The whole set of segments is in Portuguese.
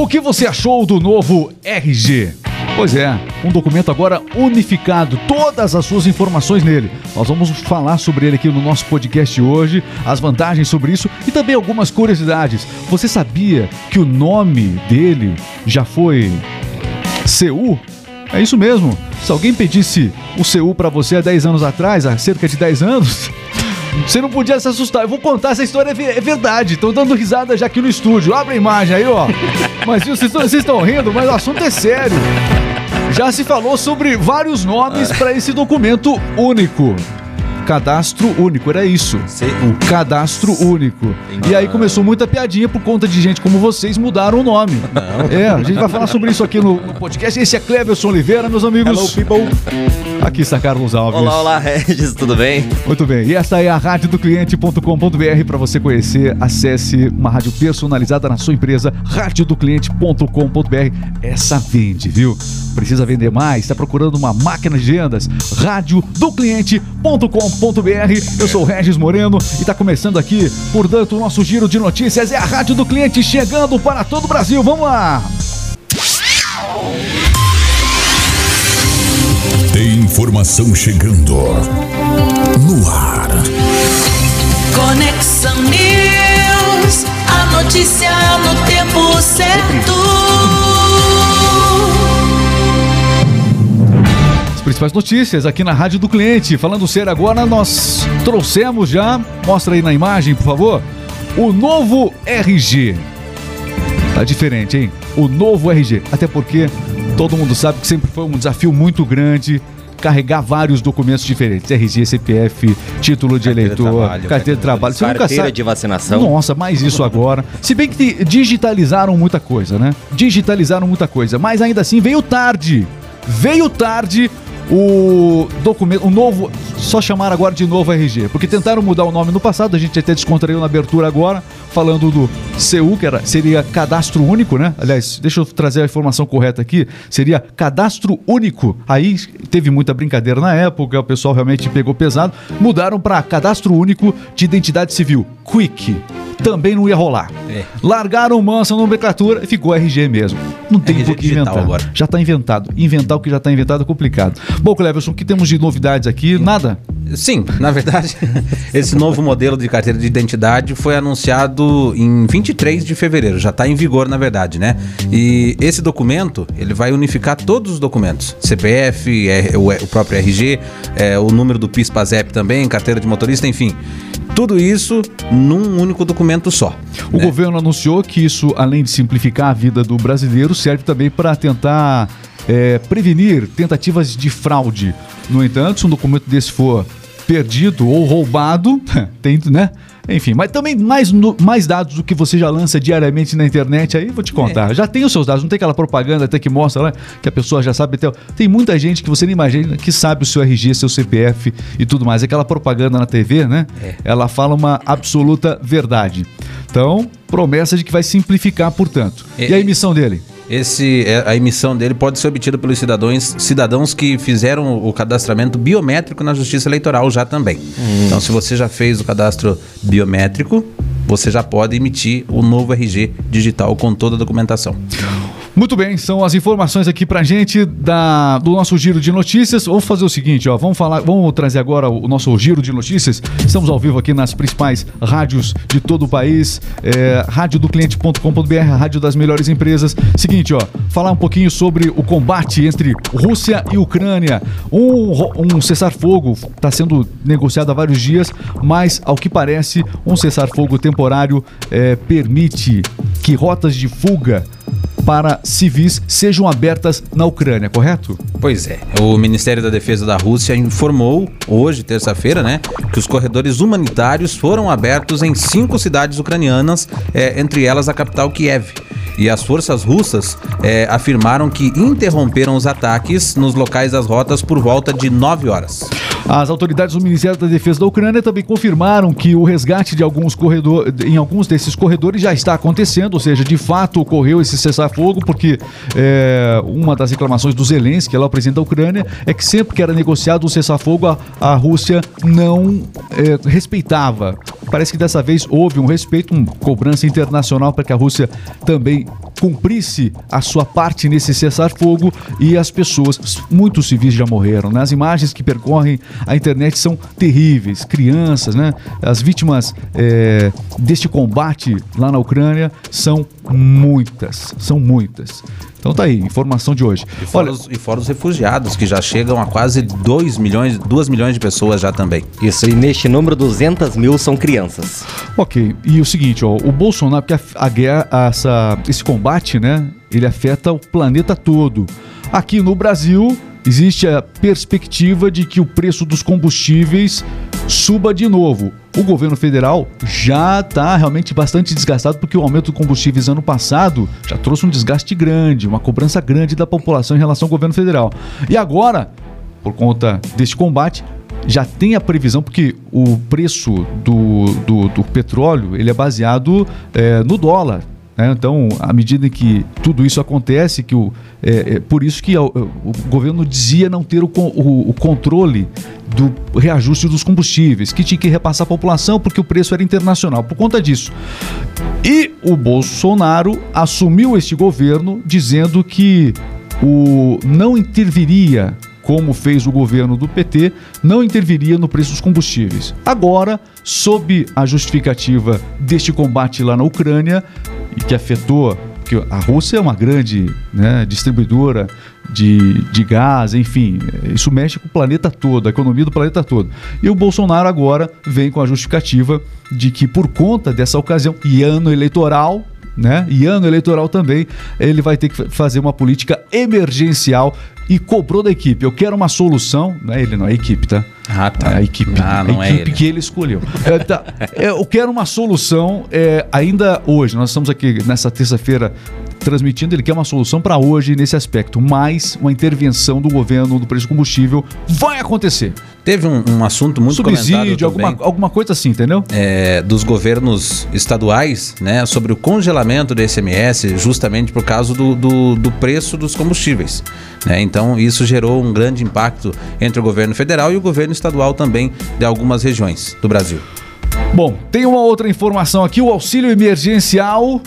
O que você achou do novo RG? Pois é, um documento agora unificado, todas as suas informações nele. Nós vamos falar sobre ele aqui no nosso podcast hoje, as vantagens sobre isso e também algumas curiosidades. Você sabia que o nome dele já foi CU? É isso mesmo. Se alguém pedisse o CU para você há 10 anos atrás, há cerca de 10 anos, você não podia se assustar. Eu vou contar essa história, é verdade. Estão dando risada já aqui no estúdio. Abre a imagem aí, ó. Mas vocês estão rindo, mas o assunto é sério. Já se falou sobre vários nomes para esse documento único cadastro único, era isso. O cadastro único. E aí começou muita piadinha por conta de gente como vocês mudaram o nome. Não. É, a gente vai falar sobre isso aqui no, no podcast. Esse é Cleverson Oliveira, meus amigos. Hello, people. Aqui está Carlos Alves. Olá, olá, Regis, tudo bem? Muito bem. E essa é a rádio do cliente.com.br para você conhecer. Acesse uma rádio personalizada na sua empresa, radiodocliente.com.br. Essa vende, viu? Precisa vender mais? Está procurando uma máquina de vendas? radiodocliente.com.br. Eu sou o Regis Moreno e está começando aqui, portanto, o nosso giro de notícias é a Rádio do Cliente chegando para todo o Brasil. Vamos lá! Tem informação chegando no ar. Conexão News, a notícia no tempo certo. Principais notícias aqui na Rádio do Cliente. Falando sério agora, nós trouxemos já, mostra aí na imagem, por favor, o novo RG. Tá diferente, hein? O novo RG. Até porque todo mundo sabe que sempre foi um desafio muito grande carregar vários documentos diferentes. RG, CPF, título de carteira eleitor, de trabalho, carteira de trabalho. Você carteira nunca sabe. de vacinação. Nossa, mais isso agora. Se bem que digitalizaram muita coisa, né? Digitalizaram muita coisa, mas ainda assim veio tarde. Veio tarde o documento, o novo, só chamar agora de novo RG, porque tentaram mudar o nome no passado, a gente até descontraiu na abertura agora, falando do CU, que era, seria cadastro único, né? Aliás, deixa eu trazer a informação correta aqui, seria cadastro único. Aí teve muita brincadeira na época, o pessoal realmente pegou pesado, mudaram para cadastro único de identidade civil, Quick também não ia rolar. É. Largaram mansa nomenclatura e ficou RG mesmo. Não tem por que inventar. Agora. Já está inventado. Inventar o que já está inventado é complicado. Bom, Cleverson, o que temos de novidades aqui? Nada? Sim, na verdade, esse novo modelo de carteira de identidade foi anunciado em 23 de fevereiro, já está em vigor, na verdade, né? E esse documento, ele vai unificar todos os documentos, CPF, é, o, o, próprio RG, é, o número do PIS-PASEP também, carteira de motorista, enfim. Tudo isso num único documento só. O né? governo anunciou que isso, além de simplificar a vida do brasileiro, serve também para tentar é, prevenir tentativas de fraude. No entanto, se um documento desse for perdido ou roubado, tem, né? Enfim, mas também mais, mais dados do que você já lança diariamente na internet, aí vou te contar. É. Já tem os seus dados, não tem aquela propaganda até que mostra lá que a pessoa já sabe. Até, tem muita gente que você nem imagina que sabe o seu RG, seu CPF e tudo mais. Aquela propaganda na TV, né? É. Ela fala uma absoluta verdade. Então, promessa de que vai simplificar, portanto. É. E a emissão dele? Esse, é, a emissão dele pode ser obtida pelos cidadãos, cidadãos que fizeram o cadastramento biométrico na Justiça Eleitoral já também. Hum. Então, se você já fez o cadastro biométrico, você já pode emitir o novo RG digital com toda a documentação. Muito bem, são as informações aqui pra gente da, do nosso giro de notícias. Vamos fazer o seguinte, ó, vamos falar, vamos trazer agora o nosso giro de notícias. Estamos ao vivo aqui nas principais rádios de todo o país, é, radiodocliente.com.br, rádio das melhores empresas. Seguinte, ó, falar um pouquinho sobre o combate entre Rússia e Ucrânia. Um, um cessar-fogo está sendo negociado há vários dias, mas ao que parece, um cessar-fogo temporário é, permite que rotas de fuga para civis sejam abertas na Ucrânia, correto? Pois é. O Ministério da Defesa da Rússia informou hoje, terça-feira, né, que os corredores humanitários foram abertos em cinco cidades ucranianas, é, entre elas a capital Kiev e as forças russas é, afirmaram que interromperam os ataques nos locais das rotas por volta de 9 horas. As autoridades do Ministério da Defesa da Ucrânia também confirmaram que o resgate de alguns corredores, em alguns desses corredores já está acontecendo, ou seja, de fato ocorreu esse cessar-fogo, porque é, uma das reclamações do Zelensky, lá o presidente da Ucrânia, é que sempre que era negociado um cessar-fogo, a, a, Rússia não é, respeitava. Parece que dessa vez houve um respeito, uma cobrança internacional para que a Rússia também cumprisse a sua parte nesse cessar-fogo e as pessoas, muitos civis já morreram. Né? As imagens que percorrem a internet são terríveis. Crianças, né? As vítimas é, deste combate lá na Ucrânia são muitas, são muitas. Então tá aí, informação de hoje. E fora, os, e fora os refugiados, que já chegam a quase 2 milhões, 2 milhões de pessoas já também. Isso, e neste número, 200 mil são crianças. Ok, e o seguinte, ó, o Bolsonaro, porque a, a guerra, essa, esse combate, né, ele afeta o planeta todo. Aqui no Brasil, existe a perspectiva de que o preço dos combustíveis suba de novo. O governo federal já está realmente bastante desgastado porque o aumento do combustíveis ano passado já trouxe um desgaste grande, uma cobrança grande da população em relação ao governo federal. E agora, por conta deste combate, já tem a previsão, porque o preço do, do, do petróleo ele é baseado é, no dólar. Né? Então, à medida que tudo isso acontece, que o, é, é por isso que o, o, governo dizia não ter o, o, o controle do reajuste dos combustíveis, que tinha que repassar a população porque o preço era internacional, por conta disso. E o Bolsonaro assumiu este governo dizendo que o não interviria como fez o governo do PT, não interviria no preço dos combustíveis. Agora, sob a justificativa deste combate lá na Ucrânia, e que afetou, porque a Rússia é uma grande né, distribuidora de, de gás, enfim, isso mexe com o planeta todo, a economia do planeta todo. E o Bolsonaro agora vem com a justificativa de que por conta dessa ocasião e ano eleitoral, né? E ano eleitoral também, ele vai ter que fazer uma política emergencial e cobrou da equipe. Eu quero uma solução, não é ele, não, é a equipe, tá? Ah, tá. É a equipe, ah, não a equipe é ele. que ele escolheu. É, tá. É, eu quero uma solução é, ainda hoje. Nós estamos aqui nessa terça-feira transmitindo, ele quer uma solução para hoje nesse aspecto, mas uma intervenção do governo do preço do combustível vai acontecer. Teve um, um assunto muito Subsídio, alguma, alguma coisa assim, entendeu? É, dos governos estaduais, né, sobre o congelamento do ICMS, justamente por causa do, do, do preço dos combustíveis. Né? Então, isso gerou um grande impacto entre o governo federal e o governo estadual também de algumas regiões do Brasil. Bom, tem uma outra informação aqui: o auxílio emergencial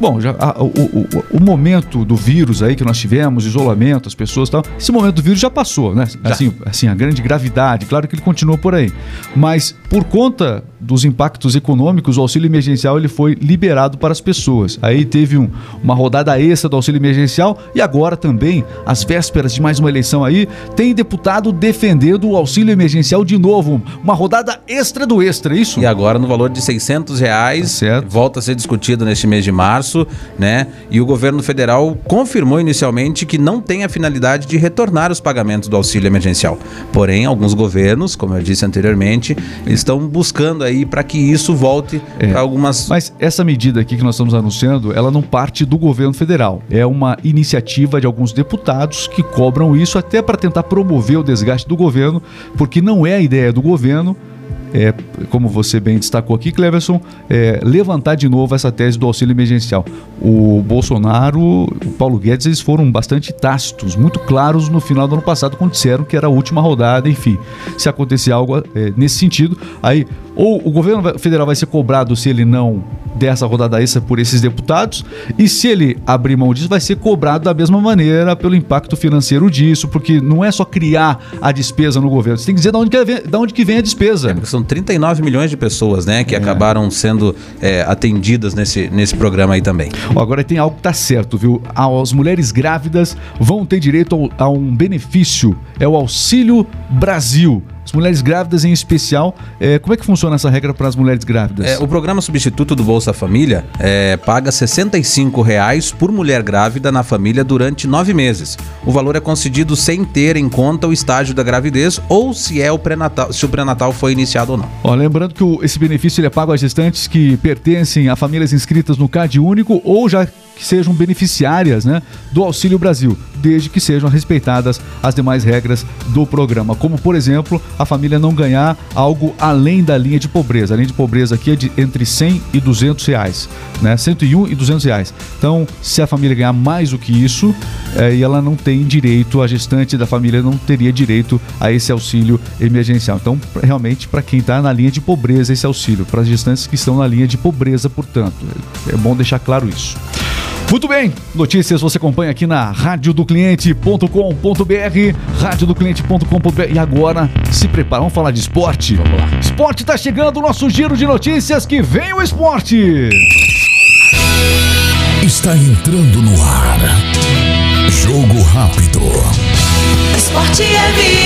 Bom, já, a, o, o, o, momento do vírus aí que nós tivemos, isolamento, as pessoas e tal, esse momento do vírus já passou, né? Já. Assim, assim, a grande gravidade, claro que ele continua por aí. Mas por conta dos impactos econômicos, o auxílio emergencial ele foi liberado para as pessoas. Aí teve um, uma rodada extra do auxílio emergencial e agora também, às vésperas de mais uma eleição aí, tem deputado defendendo o auxílio emergencial de novo. Uma rodada extra do extra, é isso? E agora no valor de 600 reais, tá volta a ser discutido neste mês de março março, né? E o governo federal confirmou inicialmente que não tem a finalidade de retornar os pagamentos do auxílio emergencial. Porém, alguns governos, como eu disse anteriormente, estão buscando aí para que isso volte é, para algumas. Mas essa medida aqui que nós estamos anunciando, ela não parte do governo federal. É uma iniciativa de alguns deputados que cobram isso até para tentar promover o desgaste do governo, porque não é a ideia do governo é, como você bem destacou aqui, Cleverson, é, levantar de novo essa tese do auxílio emergencial. O Bolsonaro, o Paulo Guedes, eles foram bastante tácitos, muito claros no final do ano passado, quando disseram que era a última rodada, enfim. Se acontecer algo é, nesse sentido, aí ou o governo federal vai ser cobrado se ele não der essa rodada extra por esses deputados, e se ele abrir mão disso, vai ser cobrado da mesma maneira pelo impacto financeiro disso, porque não é só criar a despesa no governo, você tem que dizer de onde que vem, de onde que vem a despesa. É, são 39 milhões de pessoas, né, que é. acabaram sendo é, atendidas nesse, nesse programa aí também. Agora tem algo que tá certo, viu? As mulheres grávidas vão ter direito a um benefício, é o Auxílio Brasil. As mulheres grávidas em especial, é, como é que funciona essa regra para as mulheres grávidas? É, o programa substituto do Bolsa Família é, paga 65 reais por mulher grávida na família durante nove meses. O valor é concedido sem ter em conta o estágio da gravidez ou se é o pré-natal, se o pré-natal foi iniciado ou não. Ó, lembrando que o, esse benefício é pago às gestantes que pertencem a famílias inscritas no CAD único ou já que sejam beneficiárias né, do Auxílio Brasil, desde que sejam respeitadas as demais regras do programa, como por exemplo a família não ganhar algo além da linha de pobreza. A linha de pobreza aqui é de entre 100 e 200 reais, né? 101 e 200 reais. Então, se a família ganhar mais do que isso, é, e ela não tem direito, a gestante da família não teria direito a esse auxílio emergencial. Então, realmente, para quem está na linha de pobreza, esse auxílio. Para as gestantes que estão na linha de pobreza, portanto. É bom deixar claro isso. Muito bem, notícias você acompanha aqui na radiodocliente.com.br, radiodocliente.com.br. E agora, se prepara, vamos falar de esporte? Vamos lá. Esporte tá chegando, o nosso giro de notícias, que vem o esporte! Está entrando no ar. Jogo rápido. Esporte é vida,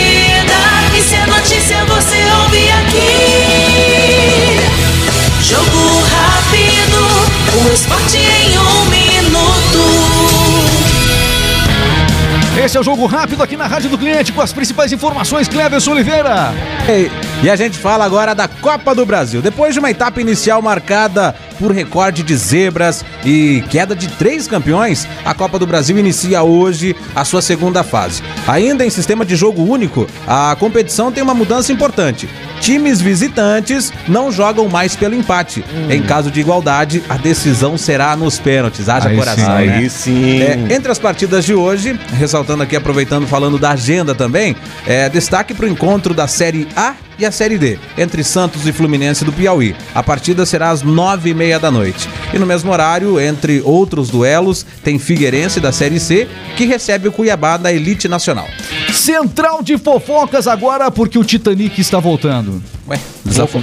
Esse é o Jogo Rápido aqui na Rádio do Cliente, com as principais informações, Cleverson Oliveira. E, e a gente fala agora da Copa do Brasil. Depois de uma etapa inicial marcada por recorde de zebras e queda de três campeões, a Copa do Brasil inicia hoje a sua segunda fase. Ainda em sistema de jogo único, a competição tem uma mudança importante. Times visitantes não jogam mais pelo empate. Em caso de igualdade, a decisão será nos pênaltis. Haja Aí coração, sim, né? Aí sim. É, entre as partidas de hoje, ressaltando aqui, aproveitando, falando da agenda também, é, destaque para o encontro da Série A e a Série D, entre Santos e Fluminense do Piauí. A partida será às nove e meia da noite. E no mesmo horário, entre outros duelos, tem Figueirense da Série C, que recebe o Cuiabá da Elite Nacional. Central de fofocas agora, porque o Titanic está voltando. Ué.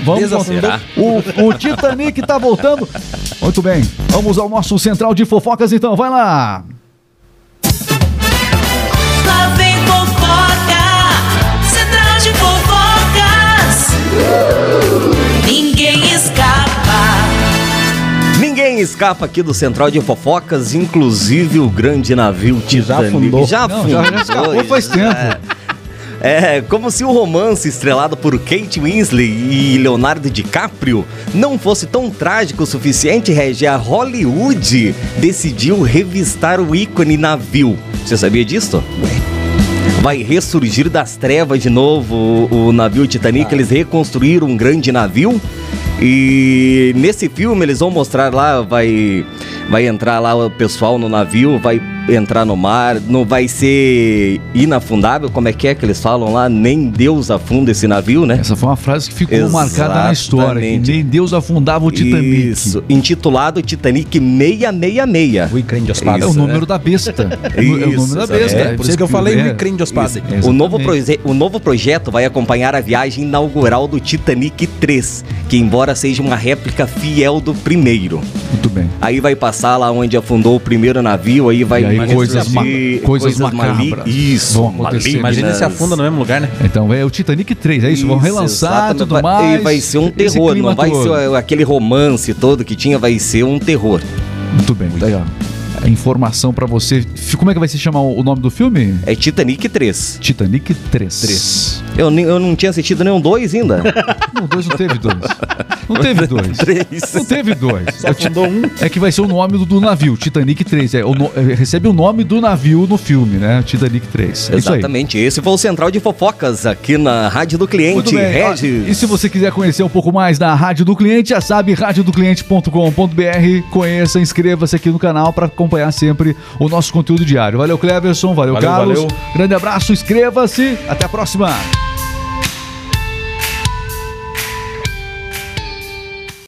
Vamos desafio. voltar. O, o Titanic tá voltando. Muito bem. Vamos ao nosso central de fofocas então. Vai. Lá escapa aqui do Central de Fofocas, inclusive o grande navio Titanic. afundou. Já Não, já, já escapou faz tempo. É, como se o romance estrelado por Kate Winslet e Leonardo DiCaprio não fosse tão trágico o suficiente, Regi, a Hollywood decidiu revistar o ícone navio. Você sabia disso? Vai ressurgir das trevas de novo o, o navio Titanic. Eles reconstruíram um grande navio. E nesse filme eles vão mostrar lá, vai, vai entrar lá o pessoal no navio, vai entrar no mar, não vai ser inafundável, como é que é que eles falam lá? Nem Deus afunda esse navio, né? Essa foi uma frase que ficou marcada na história. Que Exatamente. nem Deus afundava o Titanic. Isso, intitulado Titanic 666. O Icrem de É o número da besta. É o- é o nome da besta. é, por isso que eu falei É. o Icrem de espada. Isso. O novo, Exatamente. proje- o novo projeto vai acompanhar a viagem inaugural do Titanic 3, que embora seja uma réplica fiel do primeiro. Muito bem. Aí vai passar lá onde afundou o primeiro navio, aí vai E aí coisas ma- coisas mali- macabras Isso, vão acontecer. Imagina se afunda no mesmo lugar, né? Então é o Titanic 3, é isso? Vão Isso, relançar exatamente. tudo Vai- mais. E vai ser um terror, não vai todo. ser aquele romance todo que tinha, vai ser um terror. Muito bem, tá aí, ó. A informação pra você. Como é que vai se chamar o o nome do filme? É Titanic 3. Titanic 3. Eu, eu não tinha assistido nenhum dois ainda. Não, dois não teve dois. Não teve dois. Três. Não teve dois. É, o Ti- é que vai ser o nome do, do navio, Titanic 3. É, o no- é, recebe o nome do navio no filme, né? Titanic 3. É isso aí. Exatamente. Esse foi o Central de Fofocas aqui na Rádio do Muito Cliente, Regis. E se você quiser conhecer um pouco mais da Rádio do Cliente, já sabe, radiodocliente.com.br. Conheça, inscreva-se aqui no canal para acompanhar sempre o nosso conteúdo diário. Valeu, Cleverson. Valeu, Valeu, Carlos. valeu. Grande abraço, inscreva-se. Até a próxima.